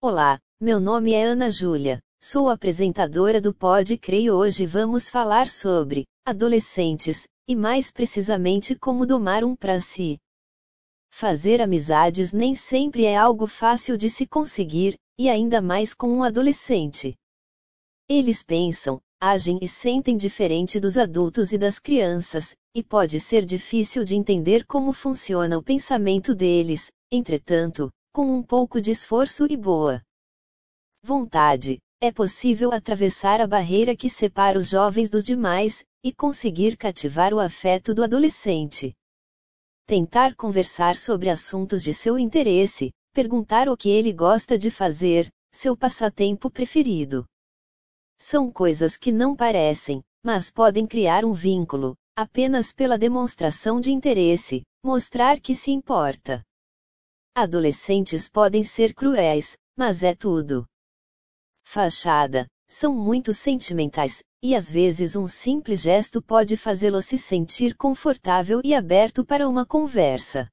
Olá, meu nome é Ana Júlia, sou apresentadora do Pod Creio. Hoje vamos falar sobre adolescentes, e mais precisamente como domar um para si. Fazer amizades nem sempre é algo fácil de se conseguir, e ainda mais com um adolescente. Eles pensam, agem e sentem diferente dos adultos e das crianças, e pode ser difícil de entender como funciona o pensamento deles, entretanto, com um pouco de esforço e boa vontade, é possível atravessar a barreira que separa os jovens dos demais, e conseguir cativar o afeto do adolescente. Tentar conversar sobre assuntos de seu interesse, perguntar o que ele gosta de fazer, seu passatempo preferido. São coisas que não parecem, mas podem criar um vínculo, apenas pela demonstração de interesse, mostrar que se importa. Adolescentes podem ser cruéis, mas é tudo fachada, são muito sentimentais, e às vezes um simples gesto pode fazê-lo se sentir confortável e aberto para uma conversa.